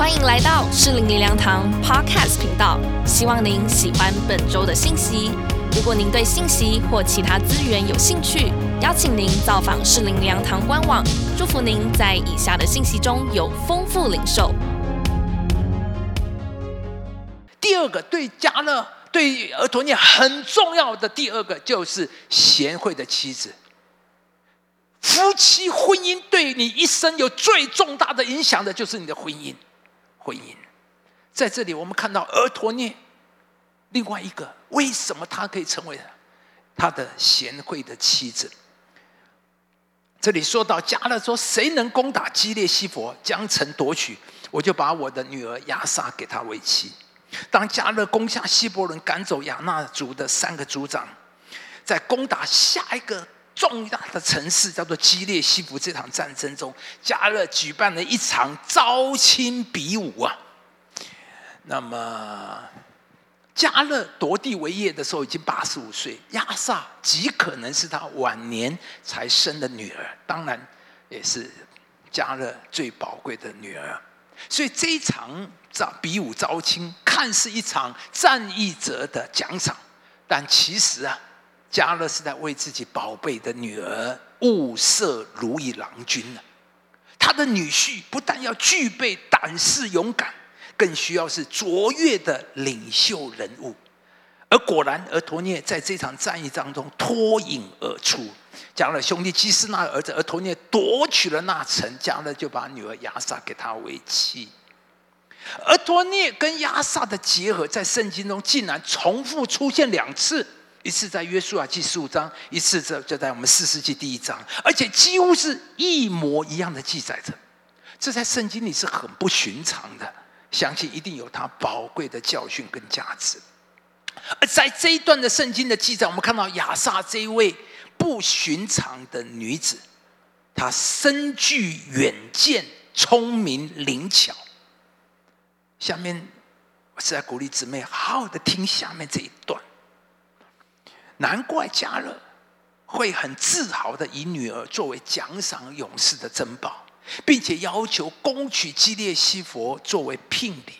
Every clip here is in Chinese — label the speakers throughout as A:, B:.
A: 欢迎来到适龄灵粮堂 Podcast 频道，希望您喜欢本周的信息。如果您对信息或其他资源有兴趣，邀请您造访适龄灵粮堂官网。祝福您在以下的信息中有丰富领受。
B: 第二个对家呢、对儿童很重要的第二个就是贤惠的妻子。夫妻婚姻对你一生有最重大的影响的，就是你的婚姻。婚姻在这里，我们看到俄陀涅，另外一个为什么他可以成为他的贤惠的妻子？这里说到加勒说：“谁能攻打基列西佛，将城夺取，我就把我的女儿亚萨给他为妻。”当加勒攻下希伯伦，赶走亚纳族的三个族长，在攻打下一个。重大的城市叫做基列西弗，这场战争中，加勒举办了一场招亲比武啊。那么，加勒夺地为业的时候已经八十五岁，亚萨极可能是他晚年才生的女儿，当然也是加勒最宝贵的女儿。所以这一场招比武招亲，看似一场战役者的奖赏，但其实啊。加勒是在为自己宝贝的女儿物色如意郎君呢。他的女婿不但要具备胆识勇敢，更需要是卓越的领袖人物。而果然，而陀涅在这场战役当中脱颖而出。加勒兄弟基斯那儿子而陀涅夺取了那城，加勒就把女儿亚萨给他为妻。而陀涅跟亚萨的结合，在圣经中竟然重复出现两次。一次在约书亚记十五章，一次在就在我们四世纪第一章，而且几乎是一模一样的记载着。这在圣经里是很不寻常的，相信一定有它宝贵的教训跟价值。而在这一段的圣经的记载，我们看到亚萨这一位不寻常的女子，她身具远见、聪明灵巧。下面我是在鼓励姊妹好好的听下面这一段。难怪加勒会很自豪的以女儿作为奖赏勇士的珍宝，并且要求攻取基列西佛作为聘礼。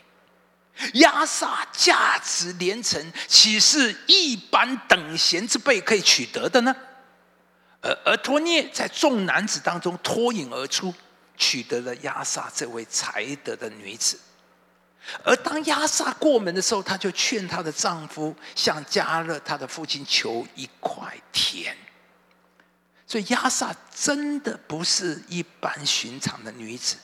B: 亚萨价值连城，岂是一般等闲之辈可以取得的呢？而而托涅在众男子当中脱颖而出，取得了亚萨这位才德的女子。而当亚萨过门的时候，她就劝她的丈夫向加勒她的父亲求一块田。所以亚萨真的不是一般寻常的女子，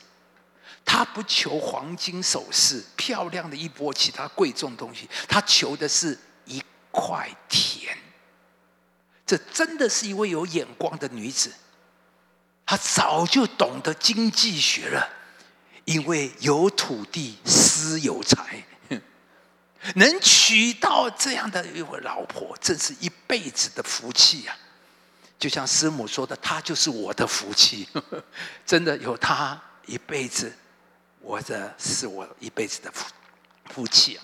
B: 她不求黄金首饰、漂亮的一波其他贵重东西，她求的是一块田。这真的是一位有眼光的女子，她早就懂得经济学了。因为有土地，私有财，能娶到这样的一位老婆，真是一辈子的福气呀！就像师母说的，她就是我的福气，真的有她一辈子，我的是我一辈子的福福气啊！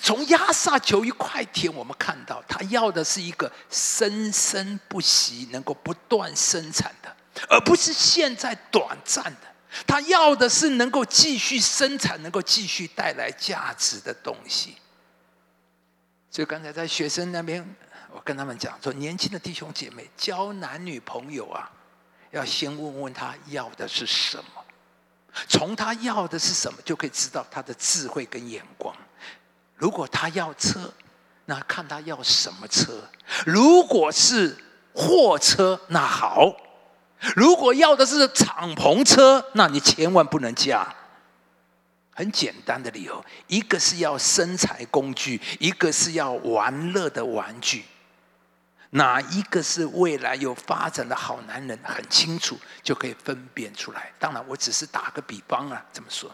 B: 从亚萨求一块田，我们看到他要的是一个生生不息、能够不断生产的，而不是现在短暂的。他要的是能够继续生产、能够继续带来价值的东西。所以刚才在学生那边，我跟他们讲说：年轻的弟兄姐妹交男女朋友啊，要先问问他要的是什么。从他要的是什么，就可以知道他的智慧跟眼光。如果他要车，那看他要什么车。如果是货车，那好。如果要的是敞篷车，那你千万不能嫁。很简单的理由，一个是要生财工具，一个是要玩乐的玩具。哪一个是未来有发展的好男人，很清楚就可以分辨出来。当然，我只是打个比方啊，这么说。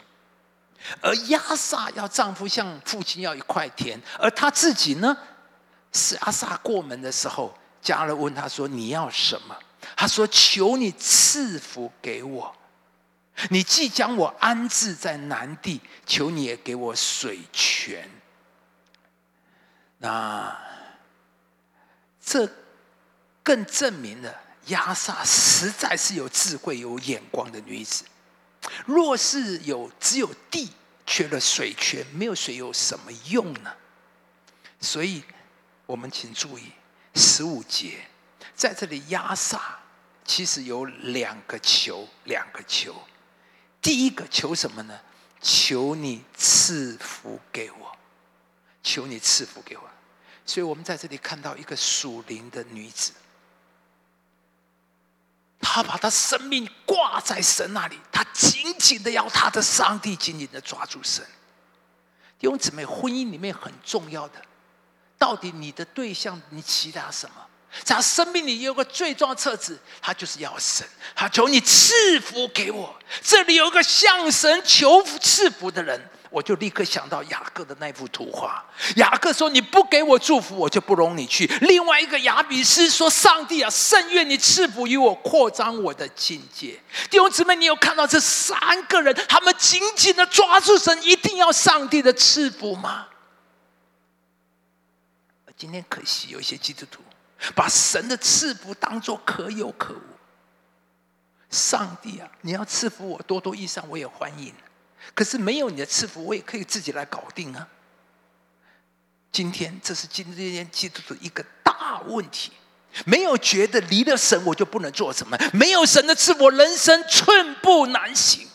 B: 而亚萨要丈夫向父亲要一块田，而她自己呢，是阿萨过门的时候，家人问他说：“你要什么？”他说：“求你赐福给我，你既将我安置在南地，求你也给我水泉。”那这更证明了亚萨实在是有智慧、有眼光的女子。若是有只有地缺了水泉，没有水有什么用呢？所以，我们请注意十五节，在这里压煞其实有两个求，两个求。第一个求什么呢？求你赐福给我，求你赐福给我。所以我们在这里看到一个属灵的女子，她把她生命挂在神那里，她紧紧的要她的上帝紧紧的抓住神。弟兄姊妹，婚姻里面很重要的，到底你的对象你期待什么？在他生命里有个最重要的特质，他就是要神。他求你赐福给我。这里有一个向神求赐福的人，我就立刻想到雅各的那幅图画。雅各说：“你不给我祝福，我就不容你去。”另外一个雅比斯说：“上帝啊，甚愿你赐福于我，扩张我的境界。”弟兄姊妹，你有看到这三个人，他们紧紧的抓住神，一定要上帝的赐福吗？今天可惜有一些基督徒。把神的赐福当作可有可无。上帝啊，你要赐福我多多益善，我也欢迎。可是没有你的赐福，我也可以自己来搞定啊。今天这是今天基督的一个大问题，没有觉得离了神我就不能做什么，没有神的赐福，人生寸步难行。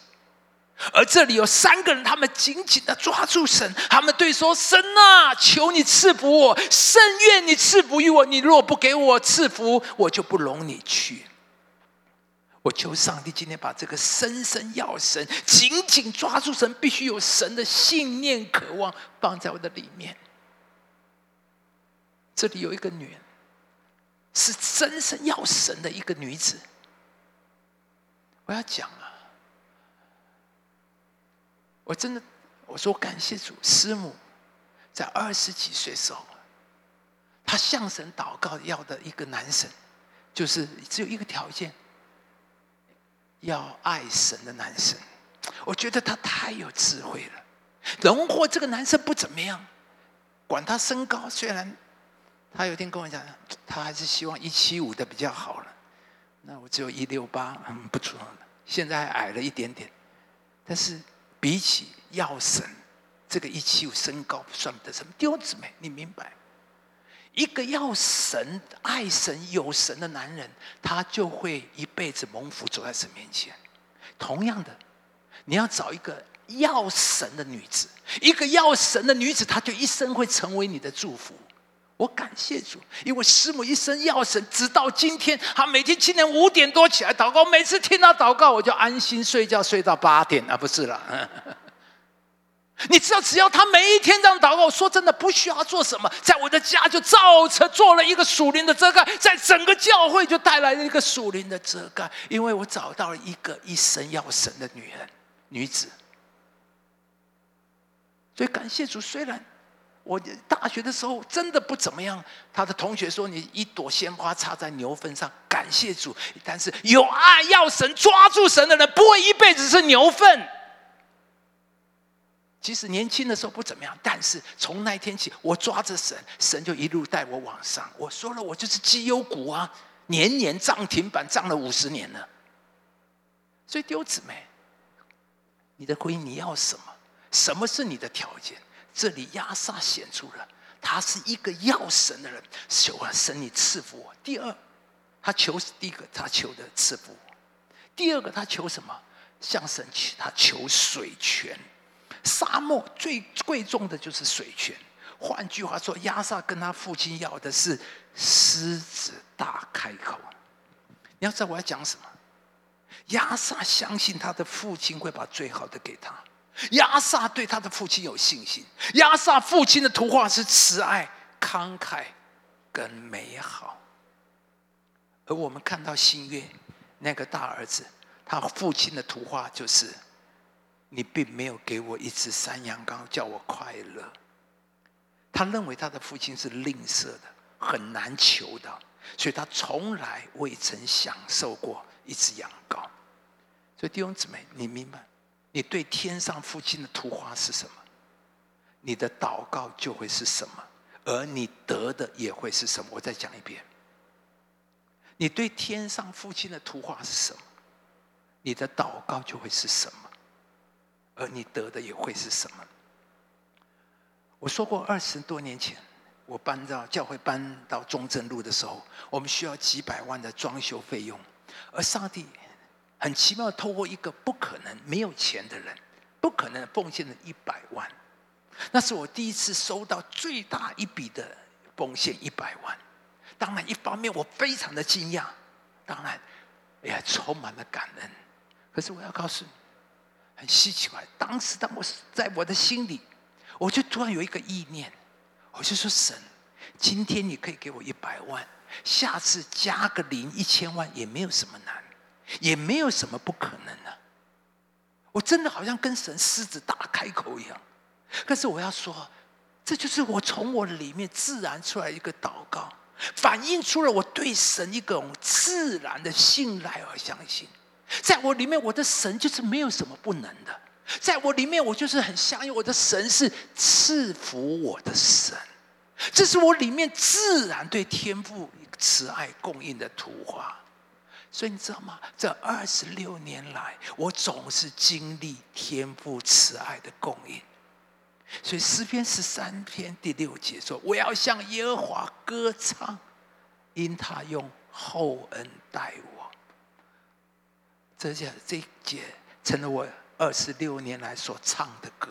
B: 而这里有三个人，他们紧紧的抓住神，他们对说：“神啊，求你赐福我，甚愿你赐福于我。你若不给我赐福，我就不容你去。”我求上帝今天把这个深深要神、紧紧抓住神，必须有神的信念、渴望放在我的里面。这里有一个女人，是深深要神的一个女子。我要讲。我真的，我说感谢主，师母在二十几岁时候，他向神祷告要的一个男神，就是只有一个条件，要爱神的男神。我觉得他太有智慧了。荣获这个男生不怎么样，管他身高，虽然他有天跟我讲，他还是希望一七五的比较好了。那我只有一六八，嗯，不错现在矮了一点点，但是。比起要神，这个一七五身高算不得什么。弟兄姊妹，你明白？一个要神、爱神、有神的男人，他就会一辈子蒙福走在神面前。同样的，你要找一个要神的女子，一个要神的女子，她就一生会成为你的祝福。我感谢主，因为师母一生要神，直到今天，她每天今年五点多起来祷告，每次听她祷告，我就安心睡觉，睡到八点啊，不是了。你知道，只要他每一天这样祷告，说真的，不需要做什么，在我的家就造成做了一个属灵的遮盖，在整个教会就带来了一个属灵的遮盖，因为我找到了一个一生要神的女人、女子。所以感谢主，虽然。我大学的时候真的不怎么样。他的同学说：“你一朵鲜花插在牛粪上，感谢主。但是有爱要神抓住神的人，不会一辈子是牛粪。即使年轻的时候不怎么样，但是从那天起，我抓着神，神就一路带我往上。我说了，我就是绩优股啊，年年涨停板，涨了五十年了。所以丢姊妹，你的婚姻你要什么？什么是你的条件？”这里亚萨显出了，他是一个要神的人，求啊神你赐福我。第二，他求第一个他求的赐福，第二个他求什么？向神求他求水泉。沙漠最贵重的就是水泉。换句话说，亚萨跟他父亲要的是狮子大开口。你要知道我要讲什么？亚萨相信他的父亲会把最好的给他。亚萨对他的父亲有信心。亚萨父亲的图画是慈爱、慷慨跟美好，而我们看到新约那个大儿子，他父亲的图画就是：你并没有给我一只山羊羔叫我快乐。他认为他的父亲是吝啬的，很难求到，所以他从来未曾享受过一只羊羔。所以弟兄姊妹，你明白？你对天上父亲的图画是什么？你的祷告就会是什么，而你得的也会是什么。我再讲一遍，你对天上父亲的图画是什么？你的祷告就会是什么，而你得的也会是什么。我说过，二十多年前我搬到教会搬到中正路的时候，我们需要几百万的装修费用，而上帝很奇妙，透过一个不可能没有钱的人，不可能奉献了一百万。那是我第一次收到最大一笔的奉献一百万。当然，一方面我非常的惊讶，当然也充满了感恩。可是我要告诉你，很稀奇怪。当时当我在我的心里。我就突然有一个意念，我就说：“神，今天你可以给我一百万，下次加个零一千万也没有什么难，也没有什么不可能的。”我真的好像跟神狮子大开口一样。可是我要说，这就是我从我里面自然出来一个祷告，反映出了我对神一种自然的信赖和相信。在我里面，我的神就是没有什么不能的。在我里面，我就是很相信我的神是赐福我的神，这是我里面自然对天赋慈爱供应的图画。所以你知道吗？这二十六年来，我总是经历天赋慈爱的供应。所以诗篇十三篇第六节说：“我要向耶和华歌唱，因他用厚恩待我。”这下这一节成了我。二十六年来所唱的歌，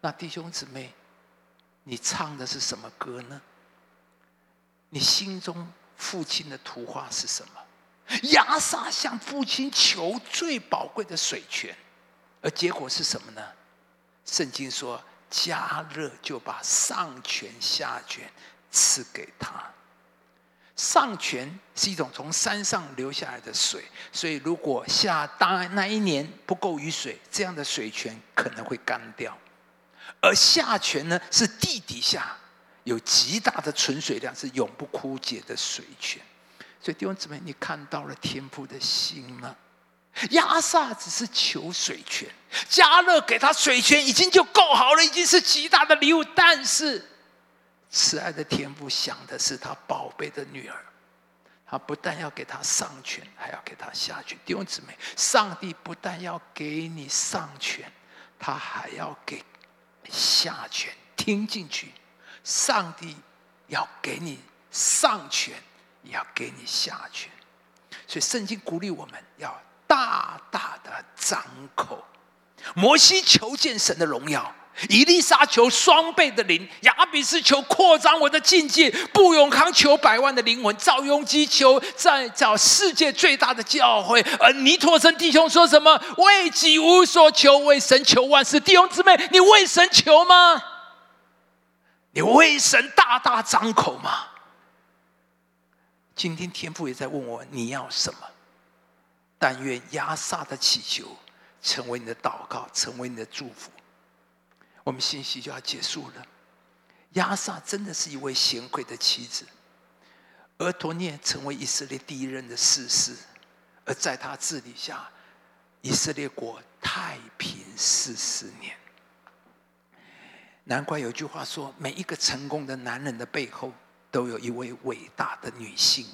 B: 那弟兄姊妹，你唱的是什么歌呢？你心中父亲的图画是什么？亚萨向父亲求最宝贵的水泉，而结果是什么呢？圣经说，加热就把上泉下泉赐给他。上泉是一种从山上流下来的水，所以如果下当那一年不够雨水，这样的水泉可能会干掉；而下泉呢，是地底下有极大的存水量，是永不枯竭的水泉。所以弟兄姊妹，你看到了天父的心吗？亚萨只是求水泉，加勒给他水泉已经就够好了，已经是极大的礼物，但是。慈爱的天父想的是他宝贝的女儿，他不但要给他上权，还要给他下权。弟兄姊妹，上帝不但要给你上权，他还要给下权。听进去，上帝要给你上权，也要给你下去。所以圣经鼓励我们要大大的张口。摩西求见神的荣耀。以利沙求双倍的灵，亚比斯求扩张我的境界，布永康求百万的灵魂，赵雍基求在找世界最大的教会，而尼托森弟兄说什么？为己无所求，为神求万事。弟兄姊妹，你为神求吗？你为神大大张口吗？今天天父也在问我，你要什么？但愿亚萨的祈求成为你的祷告，成为你的祝福。我们信息就要结束了。亚萨真的是一位贤惠的妻子，而陀涅成为以色列第一任的士师，而在他治理下，以色列国太平四十年。难怪有句话说：每一个成功的男人的背后，都有一位伟大的女性。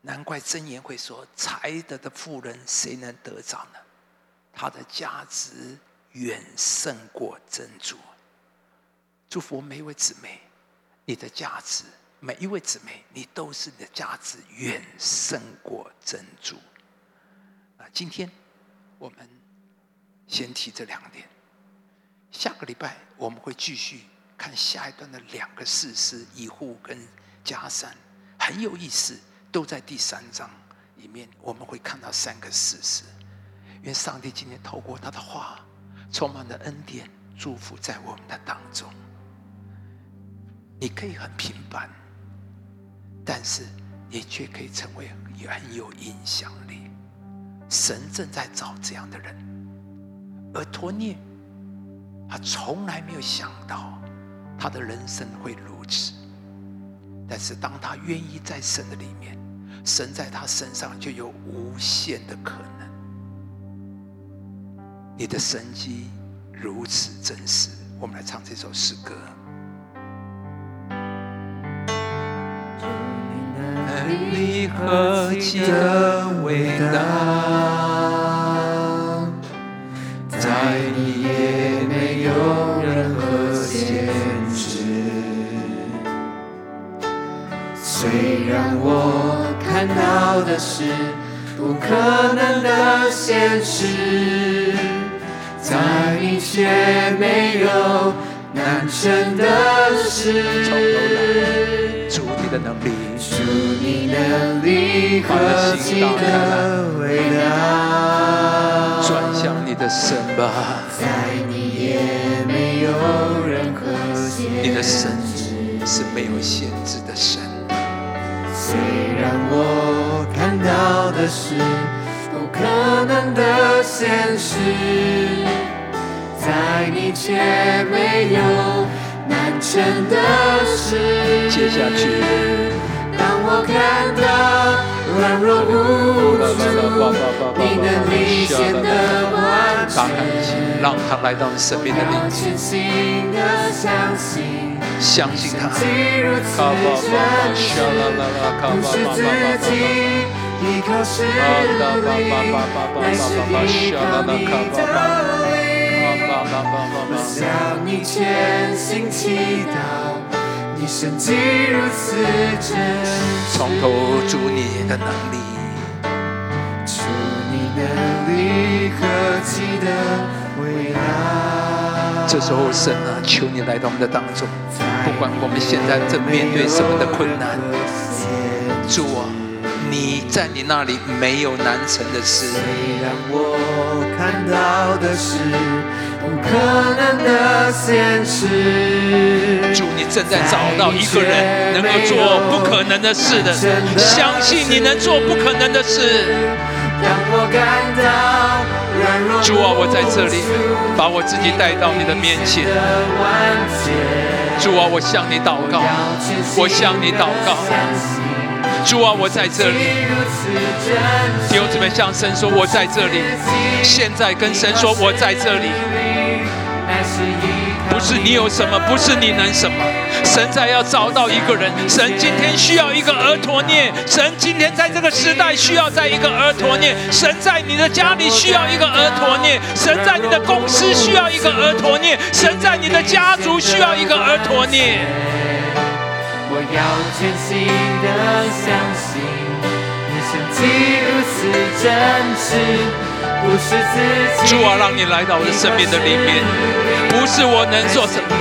B: 难怪箴言会说：才德的妇人，谁能得着呢？她的价值。远胜过珍珠。祝福每一位姊妹，你的价值；每一位姊妹，你都是你的价值远胜过珍珠。那今天我们先提这两点。下个礼拜我们会继续看下一段的两个事实：以户跟加山，很有意思，都在第三章里面。我们会看到三个事实，因为上帝今天透过他的话。充满了恩典、祝福在我们的当中。你可以很平凡，但是你却可以成为也很有影响力。神正在找这样的人，而托涅，他从来没有想到他的人生会如此。但是当他愿意在神的里面，神在他身上就有无限的可能。你的神迹如此真实，我们来唱这首诗歌。你何其的伟大，
C: 到的是不可能的现实，在你却没有难成的事。
B: 主你的能力，
C: 主你能力何其的伟大，
B: 转向你的神吧，
C: 在你也没有任何限制。
B: 你的神是没有限制的神。
C: 虽然我看到的是不可能的现实，在你却没有难成的事。
B: 接下去，
C: 当我看到软弱无助，你的力显得完，全。
B: 让他来到你生命的里
C: 要，全心的相信。
B: 相信他。
C: 神迹如此真实，不是自己依靠实力，乃是依靠你的灵。我向你全心祈祷，你神迹如此真，
B: 从头主你的能力，
C: 主你能力何其的伟大。
B: 这时候神啊，求你来到我们的当中，不管我们现在正面对什么的困难，主啊，你在你那里没有难成的事。
C: 虽然我看到的是不可能的现实，
B: 主，你正在找到一个人能够做不可能的事的，相信你能做不可能的事。
C: 当我感到软弱，
B: 主啊，我在这里，把我自己带到你的面前。主啊，我向你祷告，我向你祷告。主啊，我在这里。弟兄姊妹，向神说，我在这里。现在跟神说，我在这里。不是你有什么，不是你能什么。神在要找到一个人，神今天需要一个儿陀念，神今天在这个时代需要在一个儿陀念，神在你的家里需要一个儿陀念，神在你的公司需要一个儿陀念，神在你的家族需要一个儿陀念。
C: 要全心的相信，你神迹如此真实，不是自己。
B: 主啊，让你来到我的生命的里面，不是我能做什么，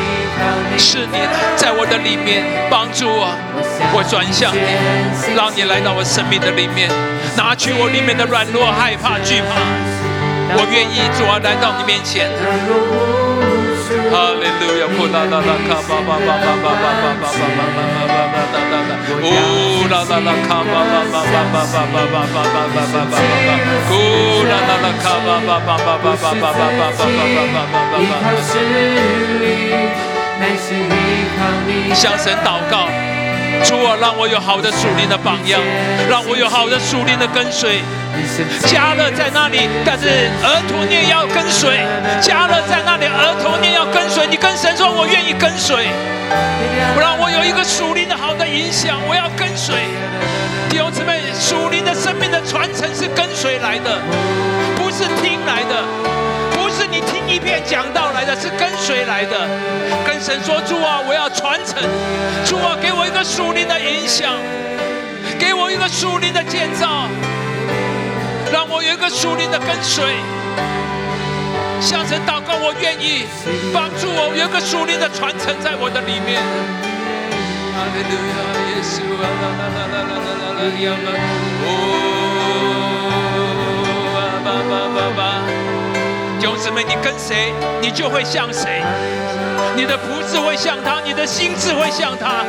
B: 是你在我的里面帮助我，我转向你，让你来到我生命的里面，拿去我里面的软弱、害怕、惧怕，我愿意主啊来到你面前。路亚！呼啦啦啦卡巴巴巴巴巴巴巴巴巴巴巴巴巴哒哒哒，呼啦啦啦卡巴巴巴巴巴巴巴巴巴巴巴巴巴巴，呼啦啦啦卡巴巴巴巴巴巴巴巴巴巴巴巴巴
C: 依靠
B: 巴。
C: 实力，乃是依靠你。
B: 向神祷告，主啊，让我有好的属灵的榜样，让我有好的属灵的跟随。加勒在那里，但是儿童念要跟随。加勒在那里，儿童念要跟随。你跟神说，我愿意跟随，让我有一个属灵的好的影响，我要跟随。弟兄姊妹，属灵的生命的传承是跟随来的，不是听来的，你听一遍，讲道来的是跟谁来的？跟神说：主啊，我要传承；主啊，给我一个属灵的影响，给我一个属灵的建造，让我有一个属灵的跟随。向神祷告，我愿意帮助我，有一个属灵的传承在我的里面。哦。弟兄姊妹，你跟谁，你就会像谁，你的福字会像他，你的心智会像他，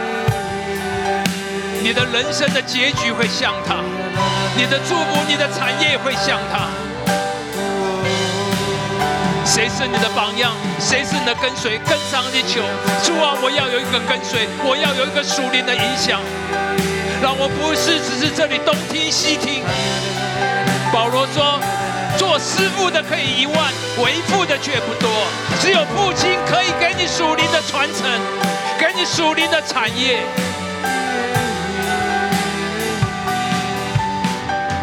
B: 你的人生的结局会像他。你的祝福，你的产业会像他。谁是你的榜样？谁是你的跟随？跟上帝求，主啊，我要有一个跟随，我要有一个属灵的影响，让我不是只是这里东听西听。支付，的可以一万，为父的却不多。只有父亲可以给你属灵的传承，给你属灵的产业。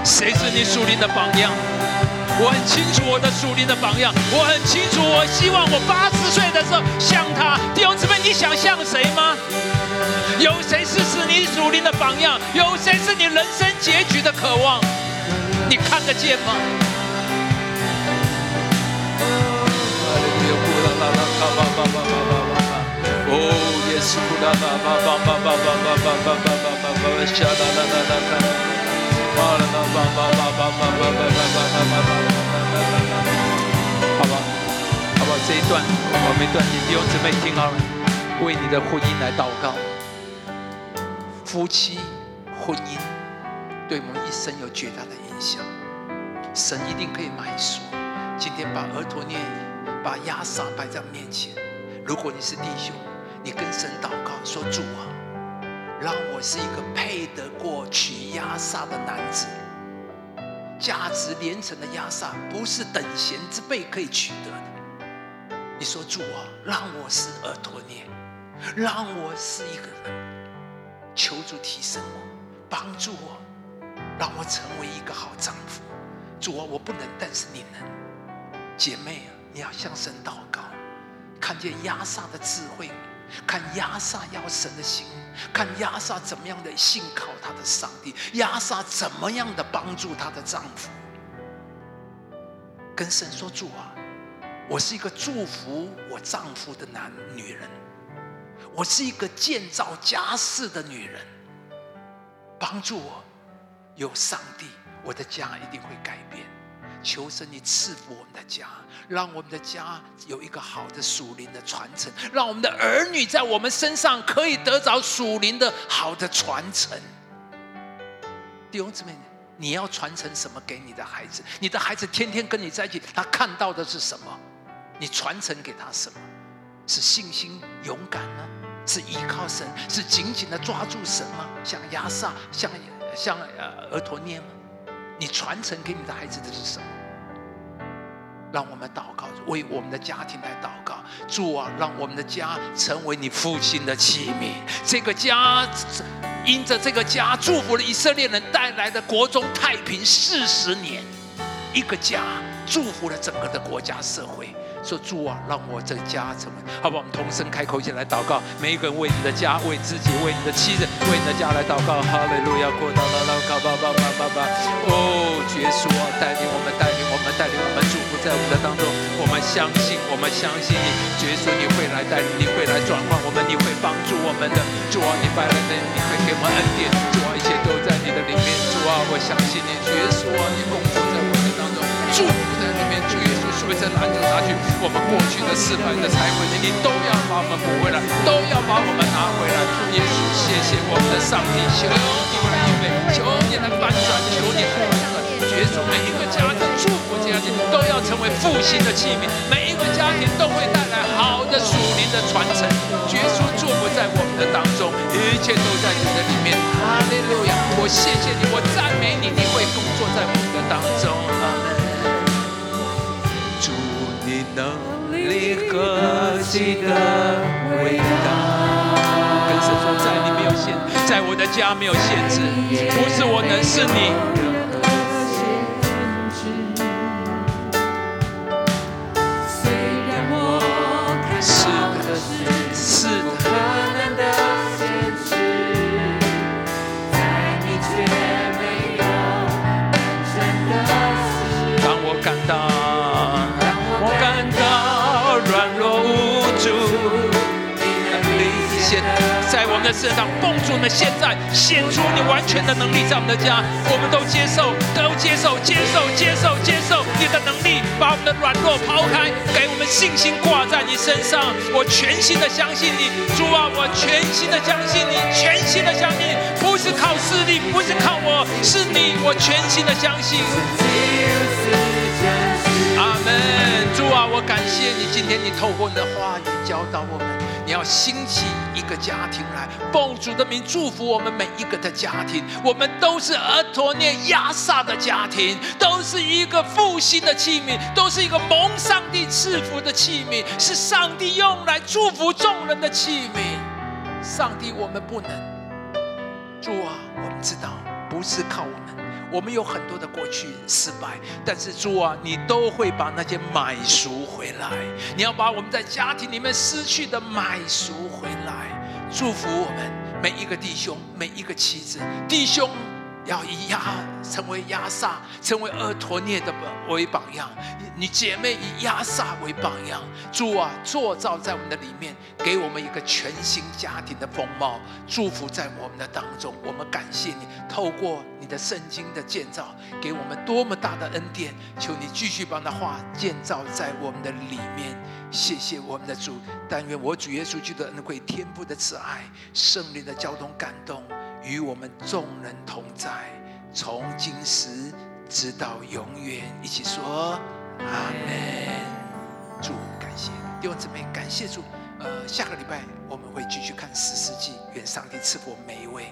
B: 谁是你属灵的榜样？我很清楚我的属灵的榜样，我很清楚，我希望我八十岁的时候像他。弟兄姊妹，你想像谁吗？有谁是使你属灵的榜样？有谁是你人生结局的渴望？你看得见吗？哦，耶稣，啦啦啦啦啦啦啦啦啦啦啦啦啦，下啦啦啦啦啦，啦啦啦啦啦啦啦啦啦啦啦啦。好吧，好吧，这一段我没断你弟兄姊妹听好了，为你的婚姻来祷告。夫妻婚姻对我们一生有巨大的影响，神一定可以买赎。今天把额头念、把亚萨摆在面前。如果你是弟兄，你跟神祷告说：“主啊，让我是一个配得过娶亚萨的男子。价值连城的亚萨不是等闲之辈可以取得的。你说主啊，让我是额陀念，让我是一个人。”求主提升我，帮助我，让我成为一个好丈夫。主啊，我不能，但是你能。姐妹啊，你要向神祷告，看见亚萨的智慧，看亚萨要神的心，看亚萨怎么样的信靠他的上帝，亚萨怎么样的帮助她的丈夫。跟神说主啊，我是一个祝福我丈夫的男女人。我是一个建造家室的女人，帮助我有上帝，我的家一定会改变。求神你赐福我们的家，让我们的家有一个好的属灵的传承，让我们的儿女在我们身上可以得着属灵的好的传承。弟兄姊妹，你要传承什么给你的孩子？你的孩子天天跟你在一起，他看到的是什么？你传承给他什么？是信心、勇敢呢？是依靠神，是紧紧的抓住神吗？像亚萨，像像呃额陀念吗？你传承给你的孩子的是什么？让我们祷告，为我们的家庭来祷告。主啊，让我们的家成为你父亲的器皿。这个家，因着这个家祝福了以色列人，带来的国中太平四十年。一个家祝福了整个的国家社会。说主啊，让我这个家成为好不好？我们同声开口一起来祷告，每一个人为你的家、为自己、为你的妻子、为你的家来祷告。哈利路亚！过祷祷祷告，爸爸爸爸爸。哦，耶稣啊，带领我们，带领我们，带领我们，祝福在我们的当中。我们相信，我们相信你，耶稣你会来带领，你会来转换我们，你会帮助我们的。主啊，你带来的，你会给我们恩典。主啊，一切都在你的里面。主啊，我相信你，耶稣啊，你工作在我稣。为这拦着拿去我们过去的失败的财富，你都要把我们补回来，都要把我们拿回来。耶稣，谢谢我们的上帝，求你来预备，求你来翻转，求你来绝主每一个家庭，祝福家庭都要成为复兴的器皿，每一个家庭都会带来好的属灵的传承。绝主祝福在我们的当中，一切都在你的里面。哈利路亚！我谢谢你，我赞美你，你会工作在我们的当中。能力何其的伟大！跟神说，在你没有限，在我的家没有限制，不是我能，是你。的身上，奉主们现在显出你完全的能力在我们的家，我们都接受，都接受，接受，接受，接受你的能力，把我们的软弱抛开，给我们信心挂在你身上。我全心的相信你，主啊，我全心的相信你，全心的相信你，不是靠势力，不是靠我，是你，我全心的相信。阿门。主啊，我感谢你，今天你透过你的话语教导我们。你要兴起一个家庭来，奉主的名祝福我们每一个的家庭。我们都是俄陀念亚萨的家庭，都是一个复兴的器皿，都是一个蒙上帝赐福的器皿，是上帝用来祝福众人的器皿。上帝，我们不能。主啊，我们知道不是靠我。我们有很多的过去失败，但是主啊，你都会把那些买赎回来。你要把我们在家庭里面失去的买赎回来，祝福我们每一个弟兄，每一个妻子，弟兄。要以亚成为亚萨，成为厄陀涅的为榜样。你姐妹以亚萨为榜样。主啊，做造在我们的里面，给我们一个全新家庭的风貌，祝福在我们的当中。我们感谢你，透过你的圣经的建造，给我们多么大的恩典。求你继续把那话建造在我们的里面。谢谢我们的主，但愿我主耶稣基督的恩惠、天父的慈爱、圣灵的交通感动。与我们众人同在，从今时直到永远。一起说阿门。主感谢弟兄姊妹，感谢主。呃，下个礼拜我们会继续看十世纪。愿上帝赐福每一位。